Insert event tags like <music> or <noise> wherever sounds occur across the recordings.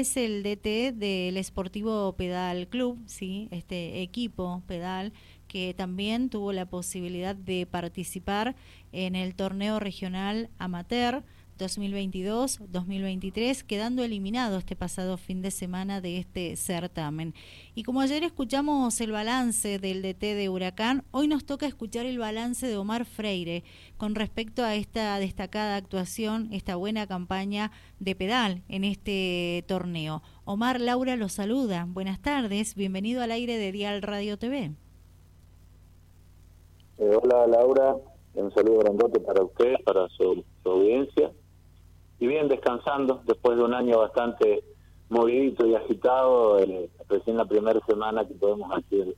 es el DT del Esportivo Pedal Club, sí, este equipo pedal que también tuvo la posibilidad de participar en el torneo regional amateur 2022-2023, quedando eliminado este pasado fin de semana de este certamen. Y como ayer escuchamos el balance del DT de Huracán, hoy nos toca escuchar el balance de Omar Freire con respecto a esta destacada actuación, esta buena campaña de pedal en este torneo. Omar Laura lo saluda. Buenas tardes, bienvenido al aire de Dial Radio TV. Eh, hola Laura, un saludo grandote para usted, para su audiencia y bien descansando después de un año bastante movidito y agitado, recién la primera semana que podemos decir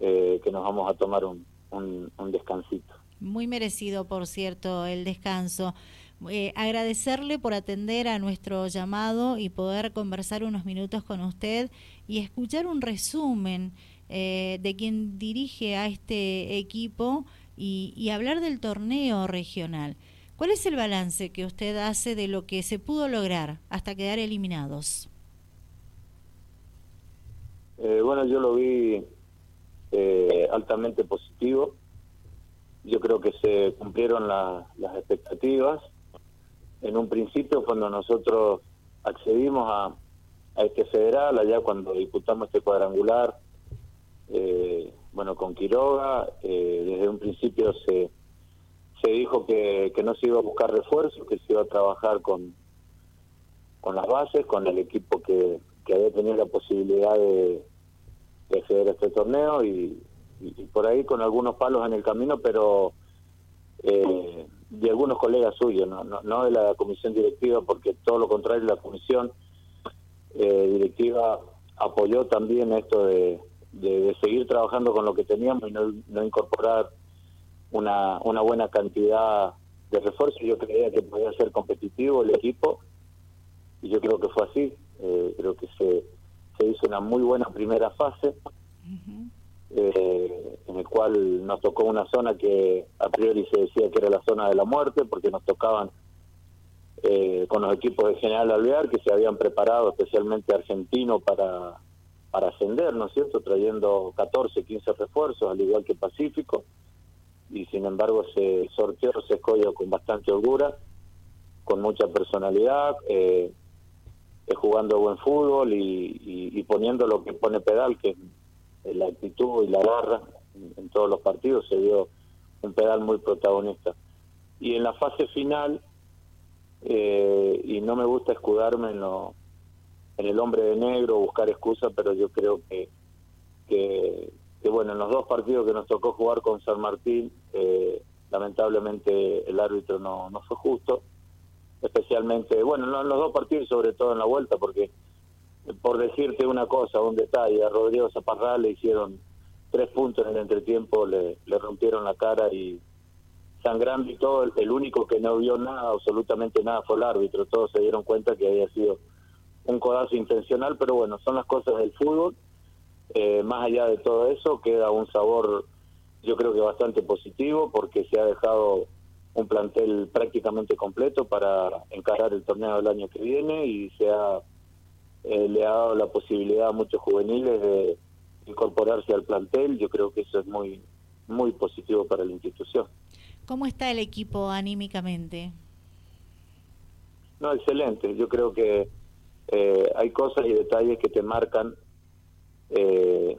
eh, que nos vamos a tomar un, un, descansito. Muy merecido, por cierto, el descanso. Eh, agradecerle por atender a nuestro llamado y poder conversar unos minutos con usted y escuchar un resumen eh, de quien dirige a este equipo y hablar del torneo regional. ¿Cuál es el balance que usted hace de lo que se pudo lograr hasta quedar eliminados? Eh, bueno, yo lo vi eh, altamente positivo. Yo creo que se cumplieron las expectativas. En un principio, cuando nosotros accedimos a, este federal, allá cuando disputamos este cuadrangular, eh, bueno, con Quiroga, desde un principio se se dijo que, no se iba a buscar refuerzos, que se iba a trabajar con, con las bases, con el equipo que, había tenido la posibilidad de, acceder a este torneo y, por ahí con algunos palos en el camino, pero eh, de algunos colegas suyos, no, no, de la comisión directiva, porque todo lo contrario, la comisión eh, directiva apoyó también esto de, de, seguir trabajando con lo que teníamos y no, no incorporar una, una buena cantidad de refuerzos. Yo creía que podía ser competitivo el equipo y yo creo que fue así. Eh, creo que se, se hizo una muy buena primera fase. Eh, en el cual nos tocó una zona que a priori se decía que era la zona de la muerte, porque nos tocaban eh, con los equipos de General Alvear que se habían preparado especialmente argentino para, para ascender, ¿no es cierto? Trayendo 14, 15 refuerzos, al igual que Pacífico y sin embargo se sorteó, se escogió con bastante holgura, con mucha personalidad, eh, eh, jugando buen fútbol y, poniendo lo que pone pedal, que es la actitud y la garra en, todos los partidos, se dio un pedal muy protagonista. Y en la fase final, eh, y no me gusta escudarme en, lo, en el hombre de negro, buscar excusas, pero yo creo que, que bueno, en los dos partidos que nos tocó jugar con San Martín, eh, lamentablemente el árbitro no, no fue justo, especialmente, bueno, en los dos partidos, sobre todo en la vuelta, porque por decirte una cosa, un detalle, a Rodrigo Zaparral le hicieron tres puntos en el entretiempo, le, le rompieron la cara y sangrando y todo, el, el único que no vio nada, absolutamente nada, fue el árbitro, todos se dieron cuenta que había sido un codazo intencional, pero bueno, son las cosas del fútbol. Eh, más allá de todo eso, queda un sabor, yo creo que bastante positivo, porque se ha dejado un plantel prácticamente completo para encarar el torneo del año que viene y se ha, eh, le ha dado la posibilidad a muchos juveniles de incorporarse al plantel. Yo creo que eso es muy, muy positivo para la institución. ¿Cómo está el equipo anímicamente? No, excelente. Yo creo que eh, hay cosas y detalles que te marcan eh,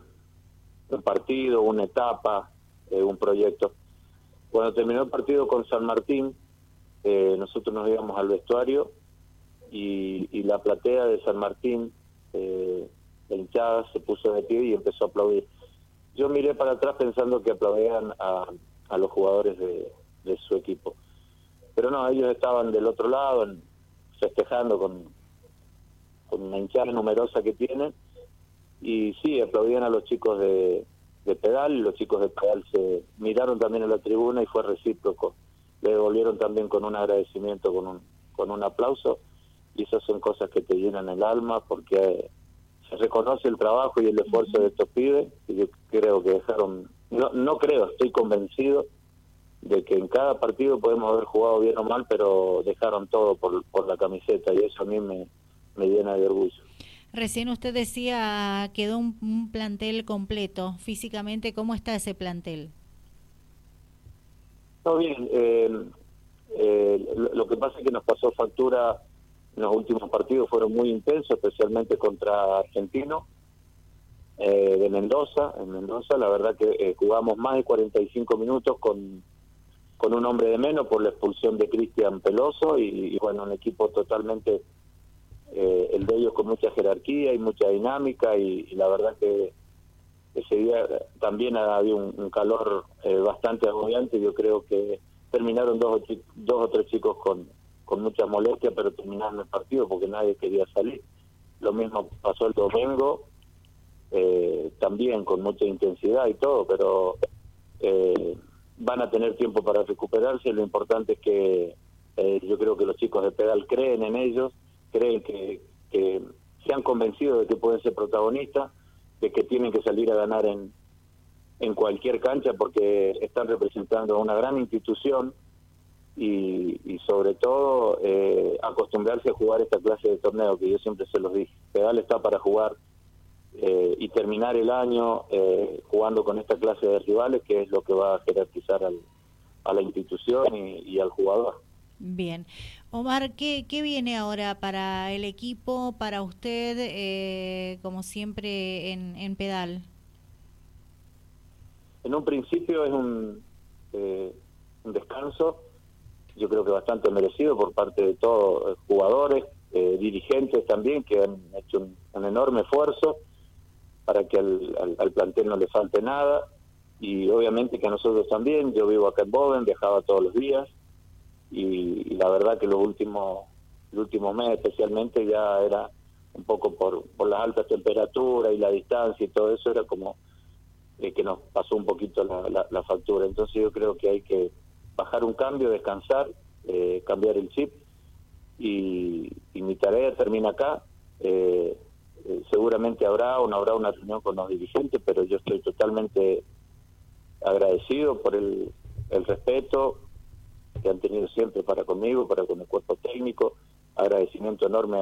un partido, una etapa, eh, un proyecto. Cuando terminó el partido con San Martín, eh, nosotros nos íbamos al vestuario y, la platea de San Martín, eh, la hinchada, se puso de pie y empezó a aplaudir. Yo miré para atrás pensando que aplaudían a, a los jugadores de, de, su equipo. Pero no, ellos estaban del otro lado, festejando con, con una hinchada numerosa que tienen y sí, aplaudían a los chicos de, de pedal, los chicos de pedal se miraron también a la tribuna y fue recíproco. Le devolvieron también con un agradecimiento, con un, con un aplauso, y esas son cosas que te llenan el alma porque se reconoce el trabajo y el esfuerzo de estos pibes, y yo creo que dejaron, no, no creo, estoy convencido de que en cada partido podemos haber jugado bien o mal, pero dejaron todo por, por la camiseta y eso a mí me, me llena de orgullo. Recién usted decía, quedó un, plantel completo. Físicamente, ¿cómo está ese plantel? No, bien. Eh, eh, lo que pasa es que nos pasó factura los últimos partidos, fueron muy intensos, especialmente contra Argentino eh, de Mendoza. En Mendoza, la verdad que jugamos más de 45 minutos con, con un hombre de menos por la expulsión de Cristian Peloso y, bueno, un equipo totalmente eh, el de ellos con mucha jerarquía y mucha dinámica y, la verdad que ese día también había un, calor eh, bastante agobiante. Yo creo que terminaron dos o, dos o tres chicos con, con mucha molestia, pero terminaron el partido porque nadie quería salir. Lo mismo pasó el domingo, eh, también con mucha intensidad y todo, pero van a tener tiempo para recuperarse. Lo importante es que yo creo que los chicos de pedal creen en ellos creen que, se han convencido de que pueden ser protagonistas, de que tienen que salir a ganar en, en cualquier cancha porque están representando a una gran institución y, sobre todo eh, acostumbrarse a jugar esta clase de torneo que yo siempre se los dije. Pedal está para jugar eh, y terminar el año eh, jugando con esta clase de rivales que es lo que va a jerarquizar al, a la institución y al jugador. Bien. Omar, ¿qué, ¿qué, viene ahora para el equipo, para usted, eh, como siempre, en, en, pedal? En un principio es un, eh, un descanso, yo creo que bastante merecido por parte de todos jugadores, eh, dirigentes también, que han hecho un, enorme esfuerzo para que al, al, plantel no le falte nada, y obviamente que a nosotros también, yo vivo acá en Boden, viajaba todos los días, y, la verdad que los últimos el último mes especialmente ya era un poco por, por las altas temperaturas y la distancia y todo eso era como eh, que nos pasó un poquito la, la, factura. Entonces yo creo que hay que bajar un cambio descansar eh, cambiar el chip y, mi tarea termina acá. Eh, seguramente habrá o no habrá una reunión con los dirigentes pero yo estoy totalmente agradecido por el, el respeto que han tenido siempre para conmigo, para con el cuerpo técnico. Agradecimiento enorme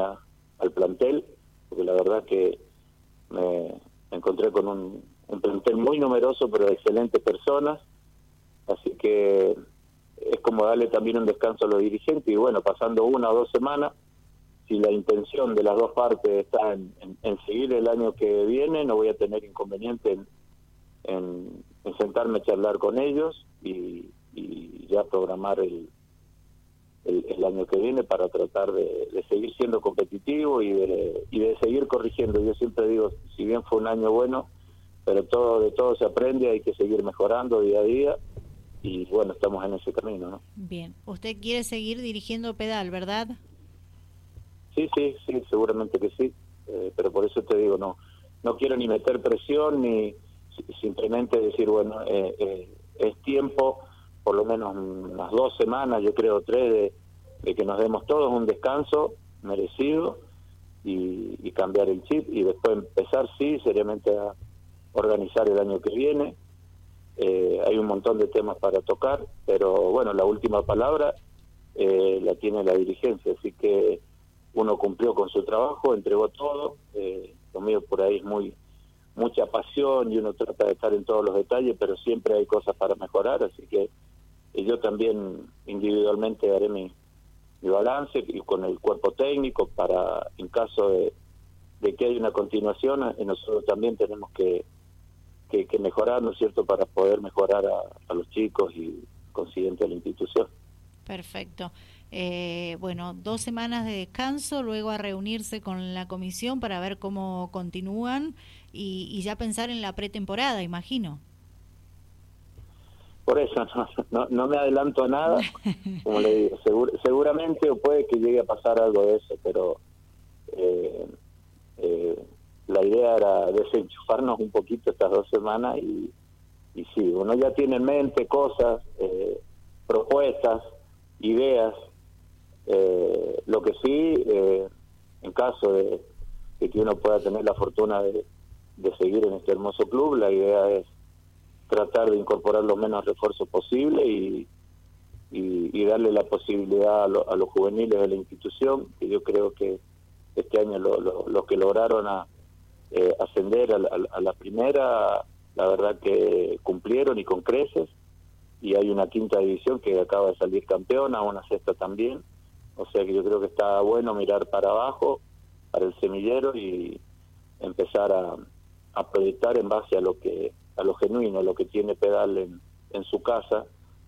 al plantel, porque la verdad que me encontré con un, plantel muy numeroso, pero de excelentes personas. Así que es como darle también un descanso a los dirigentes y bueno, pasando una o dos semanas, si la intención de las dos partes está en, seguir el año que viene, no voy a tener inconveniente en, en sentarme a charlar con ellos y ya programar el, el, año que viene para tratar de, seguir siendo competitivo y de, y de seguir corrigiendo. Yo siempre digo, si bien fue un año bueno, pero todo de todo se aprende, hay que seguir mejorando día a día y bueno, estamos en ese camino, ¿no? Bien, usted quiere seguir dirigiendo pedal, ¿verdad? Sí, sí, sí, seguramente que sí, eh, pero por eso te digo, no no quiero ni meter presión ni simplemente decir, bueno, eh, eh, es tiempo por lo menos unas dos semanas, yo creo tres, de, que nos demos todos un descanso merecido y, cambiar el chip y después empezar, sí, seriamente a organizar el año que viene. Eh, hay un montón de temas para tocar, pero bueno, la última palabra eh, la tiene la dirigencia, así que uno cumplió con su trabajo, entregó todo, eh, lo mío por ahí es muy mucha pasión y uno trata de estar en todos los detalles, pero siempre hay cosas para mejorar, así que y yo también individualmente haré mi, balance y con el cuerpo técnico para, en caso de, que haya una continuación, eh, nosotros también tenemos que, que, mejorar, ¿no es cierto?, para poder mejorar a, los chicos y consiguiente a la institución. Perfecto. Eh, bueno, dos semanas de descanso, luego a reunirse con la comisión para ver cómo continúan y, y ya pensar en la pretemporada, imagino. Por eso <laughs> no, no, me adelanto a nada, como le digo, seguramente o puede que llegue a pasar algo de eso, pero eh, eh, la idea era desenchufarnos un poquito estas dos semanas y, sí, uno ya tiene en mente cosas, eh, propuestas, ideas, lo que sí, en caso de, que uno pueda tener la fortuna de seguir en este hermoso club, la idea es tratar de incorporar lo menos refuerzos posible y, y, darle la posibilidad a, los juveniles de la institución, que yo creo que, este año los que lograron a, eh, ascender a, a, la primera, la verdad que cumplieron y con creces, y hay una quinta división que acaba de salir campeona, una sexta también, o sea que yo creo que está bueno mirar para abajo, para el semillero y empezar a, a proyectar en base a lo que a lo genuino, lo que tiene Pedal en, en su casa,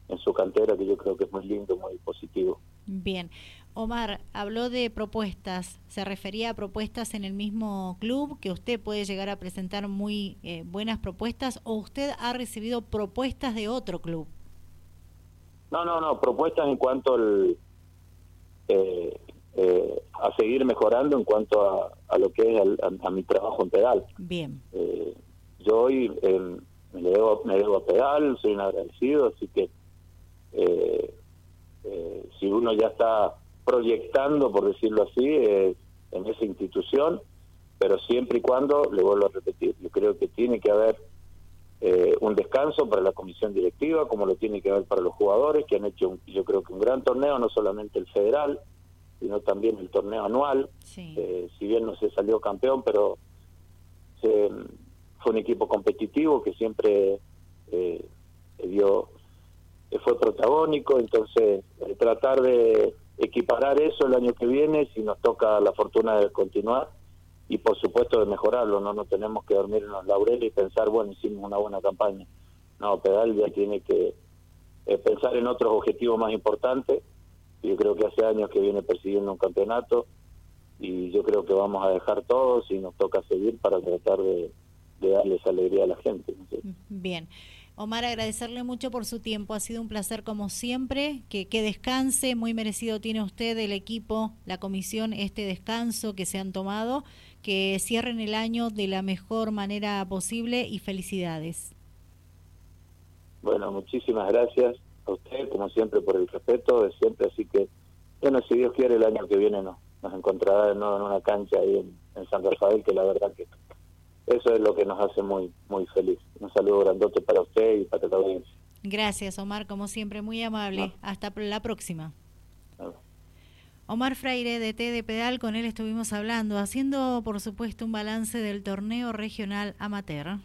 en su cantera, que yo creo que es muy lindo, muy positivo. Bien. Omar, habló de propuestas, se refería a propuestas en el mismo club, que usted puede llegar a presentar muy eh, buenas propuestas, o usted ha recibido propuestas de otro club. No, no, no, propuestas en cuanto al, eh, eh, a seguir mejorando en cuanto a, a lo que es a, mi trabajo en pedal. Bien. Yo hoy me, debo, me debo a pedal, soy un agradecido, así que si uno ya está proyectando, por decirlo así, en esa institución, pero siempre y cuando, le vuelvo a repetir, yo creo que tiene que haber eh, un descanso para la comisión directiva, como lo tiene que haber para los jugadores, que han hecho, yo creo que un gran torneo, no solamente el federal, sino también el torneo anual. Eh, si bien no se salió campeón, pero fue un equipo competitivo que siempre eh, dio, fue protagónico, entonces tratar de equiparar eso el año que viene si nos toca la fortuna de continuar y por supuesto de mejorarlo, no nos tenemos que dormir en los laureles y pensar, bueno, hicimos una buena campaña. No, Pedal ya tiene que eh, pensar en otros objetivos más importantes. Yo creo que hace años que viene persiguiendo un campeonato y yo creo que vamos a dejar todo si nos toca seguir para tratar de, de darles alegría a la gente. Bien. Omar, agradecerle mucho por su tiempo. Ha sido un placer como siempre. Que, que descanse. Muy merecido tiene usted, el equipo, la comisión, este descanso que se han tomado. Que cierren el año de la mejor manera posible y felicidades. Bueno, muchísimas gracias a usted, como siempre, por el respeto de siempre. Así que, bueno, si Dios quiere, el año que viene nos, nos encontrará de nuevo en una cancha ahí en, en San Rafael, que la verdad que eso es lo que nos hace muy muy feliz. Un saludo grandote para usted y para la audiencia. Gracias, Omar, como siempre, muy amable. Hasta la próxima. Omar Freire de T de Pedal, con él estuvimos hablando, haciendo por supuesto un balance del torneo regional amateur.